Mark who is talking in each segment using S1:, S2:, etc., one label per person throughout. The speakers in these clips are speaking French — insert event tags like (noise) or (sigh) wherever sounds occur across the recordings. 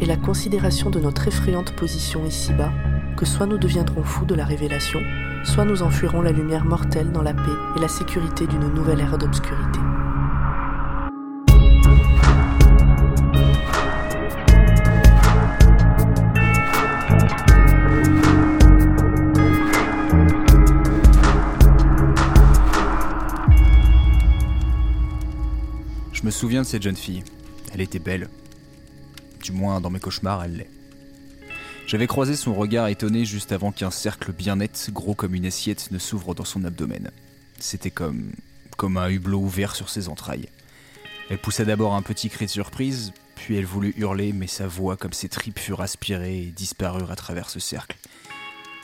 S1: et la considération de notre effrayante position ici-bas que soit nous deviendrons fous de la révélation, soit nous enfuirons la lumière mortelle dans la paix et la sécurité d'une nouvelle ère d'obscurité.
S2: Je me souviens de cette jeune fille. Elle était belle. Du moins, dans mes cauchemars, elle l'est. J'avais croisé son regard étonné juste avant qu'un cercle bien net, gros comme une assiette, ne s'ouvre dans son abdomen. C'était comme. comme un hublot ouvert sur ses entrailles. Elle poussa d'abord un petit cri de surprise, puis elle voulut hurler, mais sa voix, comme ses tripes, furent aspirées et disparurent à travers ce cercle.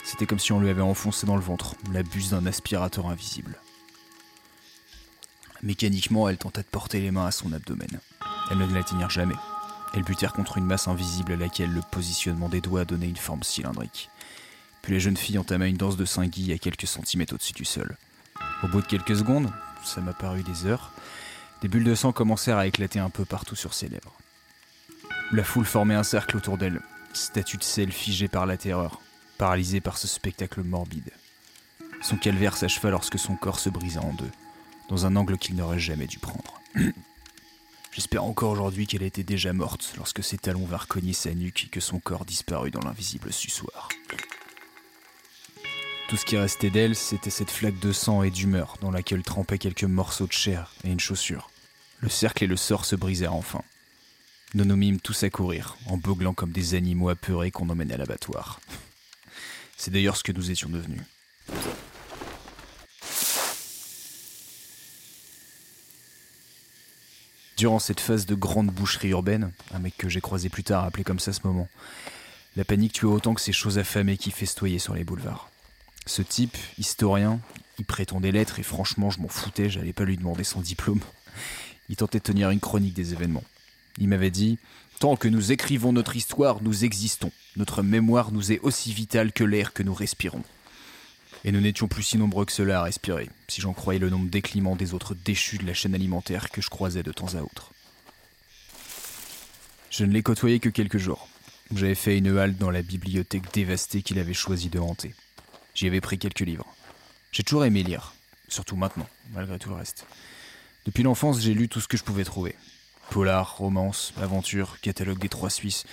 S2: C'était comme si on lui avait enfoncé dans le ventre la buse d'un aspirateur invisible. Mécaniquement, elle tenta de porter les mains à son abdomen. Elles ne l'atteignirent jamais. Elles butèrent contre une masse invisible à laquelle le positionnement des doigts donnait une forme cylindrique. Puis la jeune fille entama une danse de saint-guy à quelques centimètres au-dessus du sol. Au bout de quelques secondes, ça m'a paru des heures, des bulles de sang commencèrent à éclater un peu partout sur ses lèvres. La foule formait un cercle autour d'elle, statue de sel figée par la terreur, paralysée par ce spectacle morbide. Son calvaire s'acheva lorsque son corps se brisa en deux dans un angle qu'il n'aurait jamais dû prendre. (clears throat) J'espère encore aujourd'hui qu'elle était déjà morte lorsque ses talons vinrent cogner sa nuque et que son corps disparut dans l'invisible sussoir. Tout ce qui restait d'elle, c'était cette flaque de sang et d'humeur dans laquelle trempaient quelques morceaux de chair et une chaussure. Le cercle et le sort se brisèrent enfin. Nous nous mîmes tous à courir, en beuglant comme des animaux apeurés qu'on emmène à l'abattoir. (laughs) C'est d'ailleurs ce que nous étions devenus. Durant cette phase de grande boucherie urbaine, un mec que j'ai croisé plus tard appelé comme ça ce moment, la panique tuait autant que ces choses affamées qui festoyaient sur les boulevards. Ce type, historien, il prétendait l'être et franchement je m'en foutais, j'allais pas lui demander son diplôme. Il tentait de tenir une chronique des événements. Il m'avait dit Tant que nous écrivons notre histoire, nous existons. Notre mémoire nous est aussi vitale que l'air que nous respirons. Et nous n'étions plus si nombreux que cela à respirer, si j'en croyais le nombre d'éclimants des autres déchus de la chaîne alimentaire que je croisais de temps à autre. Je ne l'ai côtoyé que quelques jours. J'avais fait une halte dans la bibliothèque dévastée qu'il avait choisi de hanter. J'y avais pris quelques livres. J'ai toujours aimé lire, surtout maintenant, malgré tout le reste. Depuis l'enfance, j'ai lu tout ce que je pouvais trouver. Polar, romance, aventure, catalogue des trois Suisses.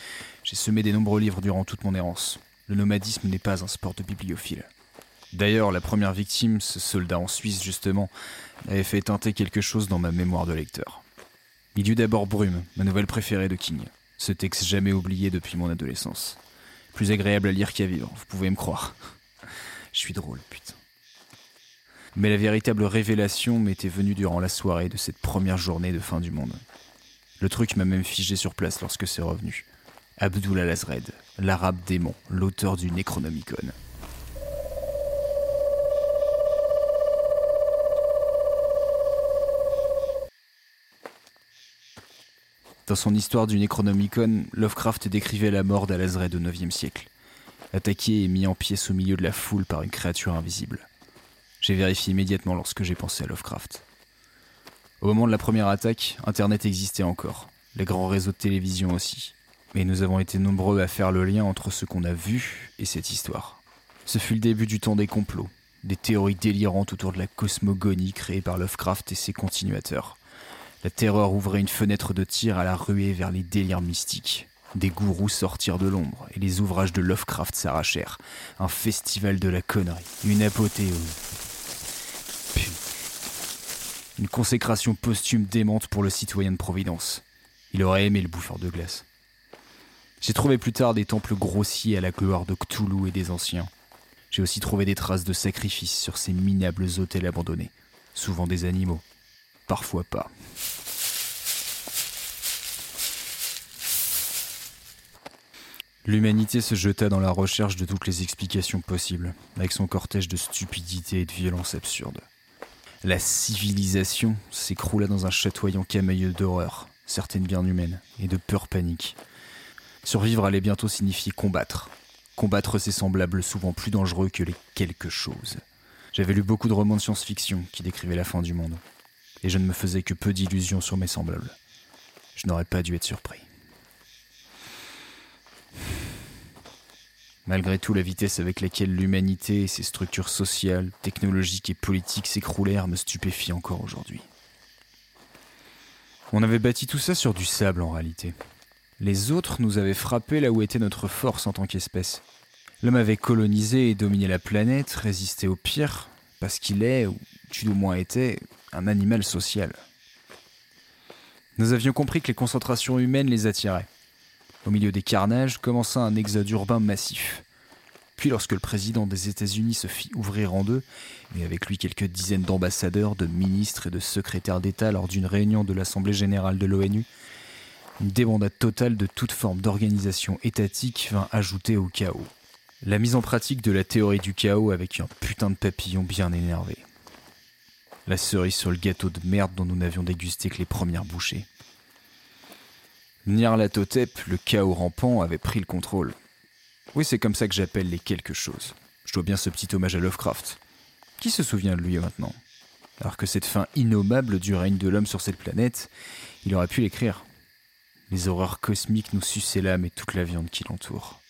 S2: J'ai semé des nombreux livres durant toute mon errance. Le nomadisme n'est pas un sport de bibliophile. D'ailleurs, la première victime, ce soldat en Suisse justement, avait fait teinter quelque chose dans ma mémoire de lecteur. Il y eut d'abord Brume, ma nouvelle préférée de King. Ce texte jamais oublié depuis mon adolescence. Plus agréable à lire qu'à vivre, vous pouvez me croire. Je suis drôle, putain. Mais la véritable révélation m'était venue durant la soirée de cette première journée de fin du monde. Le truc m'a même figé sur place lorsque c'est revenu. Abdullah Lazred, l'arabe démon, l'auteur du Necronomicon. Dans son histoire du Necronomicon, Lovecraft décrivait la mort d'Alazred au IXe siècle, attaqué et mis en pièces au milieu de la foule par une créature invisible. J'ai vérifié immédiatement lorsque j'ai pensé à Lovecraft. Au moment de la première attaque, Internet existait encore, les grands réseaux de télévision aussi, mais nous avons été nombreux à faire le lien entre ce qu'on a vu et cette histoire. Ce fut le début du temps des complots, des théories délirantes autour de la cosmogonie créée par Lovecraft et ses continuateurs. La terreur ouvrait une fenêtre de tir à la ruée vers les délires mystiques. Des gourous sortirent de l'ombre et les ouvrages de Lovecraft s'arrachèrent. Un festival de la connerie, une apothéose. Puis, une consécration posthume démente pour le citoyen de Providence. Il aurait aimé le bouffeur de glace. J'ai trouvé plus tard des temples grossiers à la gloire de Cthulhu et des anciens. J'ai aussi trouvé des traces de sacrifices sur ces minables hôtels abandonnés, souvent des animaux, parfois pas. L'humanité se jeta dans la recherche de toutes les explications possibles, avec son cortège de stupidité et de violence absurde. La civilisation s'écroula dans un chatoyant camailleux d'horreur, certaines bien humaines, et de peur panique. Survivre allait bientôt signifier combattre. Combattre ses semblables souvent plus dangereux que les quelque chose. J'avais lu beaucoup de romans de science-fiction qui décrivaient la fin du monde, et je ne me faisais que peu d'illusions sur mes semblables. Je n'aurais pas dû être surpris. Malgré tout, la vitesse avec laquelle l'humanité et ses structures sociales, technologiques et politiques s'écroulèrent me stupéfie encore aujourd'hui. On avait bâti tout ça sur du sable en réalité. Les autres nous avaient frappé là où était notre force en tant qu'espèce. L'homme avait colonisé et dominé la planète, résisté au pire, parce qu'il est, ou tu au moins était, un animal social. Nous avions compris que les concentrations humaines les attiraient. Au milieu des carnages commença un exode urbain massif. Puis lorsque le président des États-Unis se fit ouvrir en deux, et avec lui quelques dizaines d'ambassadeurs, de ministres et de secrétaires d'État lors d'une réunion de l'Assemblée générale de l'ONU, une débandade totale de toute forme d'organisation étatique vint ajouter au chaos. La mise en pratique de la théorie du chaos avec un putain de papillon bien énervé. La cerise sur le gâteau de merde dont nous n'avions dégusté que les premières bouchées. Nyarlathotep, le chaos rampant, avait pris le contrôle. Oui, c'est comme ça que j'appelle les quelque chose. Je dois bien ce petit hommage à Lovecraft. Qui se souvient de lui maintenant? Alors que cette fin innommable du règne de l'homme sur cette planète, il aurait pu l'écrire. Les horreurs cosmiques nous suçaient l'âme et toute la viande qui l'entoure.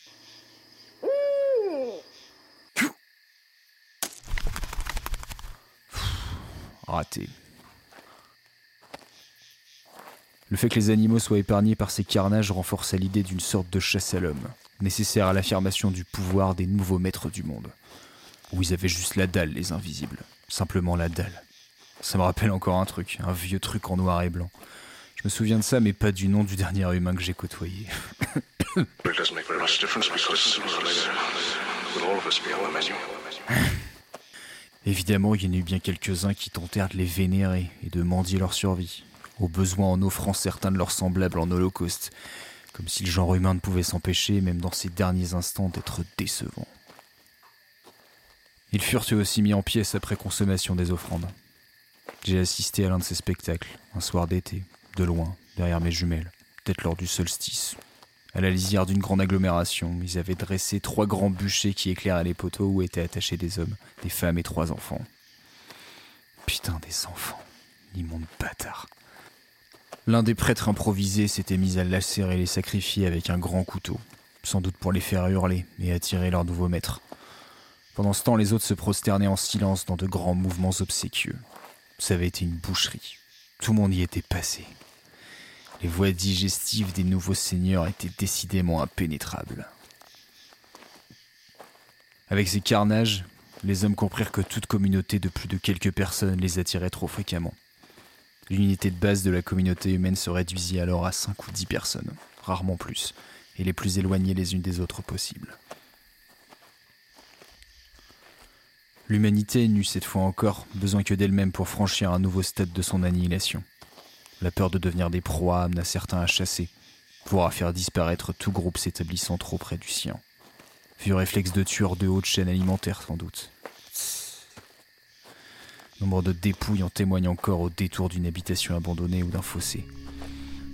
S2: Le fait que les animaux soient épargnés par ces carnages renforçait l'idée d'une sorte de chasse à l'homme, nécessaire à l'affirmation du pouvoir des nouveaux maîtres du monde. Où ils avaient juste la dalle, les invisibles. Simplement la dalle. Ça me rappelle encore un truc, un vieux truc en noir et blanc. Je me souviens de ça, mais pas du nom du dernier humain que j'ai côtoyé. (coughs) Évidemment, il y en a eu bien quelques-uns qui tentèrent de les vénérer et de mendier leur survie au besoin en offrant certains de leurs semblables en holocauste, comme si le genre humain ne pouvait s'empêcher, même dans ses derniers instants, d'être décevant. Ils furent eux aussi mis en pièces après consommation des offrandes. J'ai assisté à l'un de ces spectacles, un soir d'été, de loin, derrière mes jumelles, peut-être lors du solstice. À la lisière d'une grande agglomération, ils avaient dressé trois grands bûchers qui éclairaient les poteaux où étaient attachés des hommes, des femmes et trois enfants. Putain des enfants, immonde bâtard. L'un des prêtres improvisés s'était mis à lacérer les sacrifiés avec un grand couteau, sans doute pour les faire hurler et attirer leur nouveau maître. Pendant ce temps, les autres se prosternaient en silence dans de grands mouvements obséquieux. Ça avait été une boucherie. Tout le monde y était passé. Les voies digestives des nouveaux seigneurs étaient décidément impénétrables. Avec ces carnages, les hommes comprirent que toute communauté de plus de quelques personnes les attirait trop fréquemment. L'unité de base de la communauté humaine se réduisit alors à 5 ou 10 personnes, rarement plus, et les plus éloignées les unes des autres possibles. L'humanité n'eut cette fois encore besoin que d'elle-même pour franchir un nouveau stade de son annihilation. La peur de devenir des proies amena certains à chasser, voire à faire disparaître tout groupe s'établissant trop près du sien. Vieux réflexe de tueur de haute chaîne alimentaire sans doute. Nombre de dépouilles en témoignent encore au détour d'une habitation abandonnée ou d'un fossé.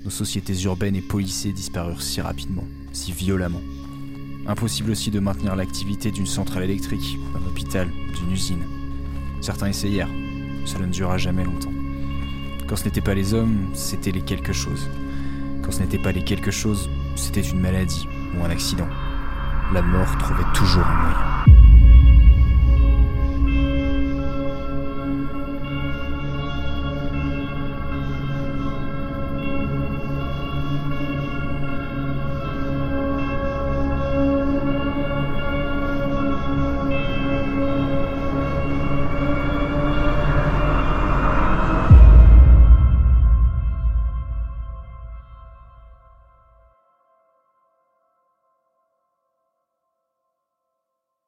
S2: Nos sociétés urbaines et policées disparurent si rapidement, si violemment. Impossible aussi de maintenir l'activité d'une centrale électrique, d'un hôpital, d'une usine. Certains essayèrent, cela ne dura jamais longtemps. Quand ce n'était pas les hommes, c'était les quelque chose. Quand ce n'était pas les quelque chose, c'était une maladie ou un accident. La mort trouvait toujours un moyen.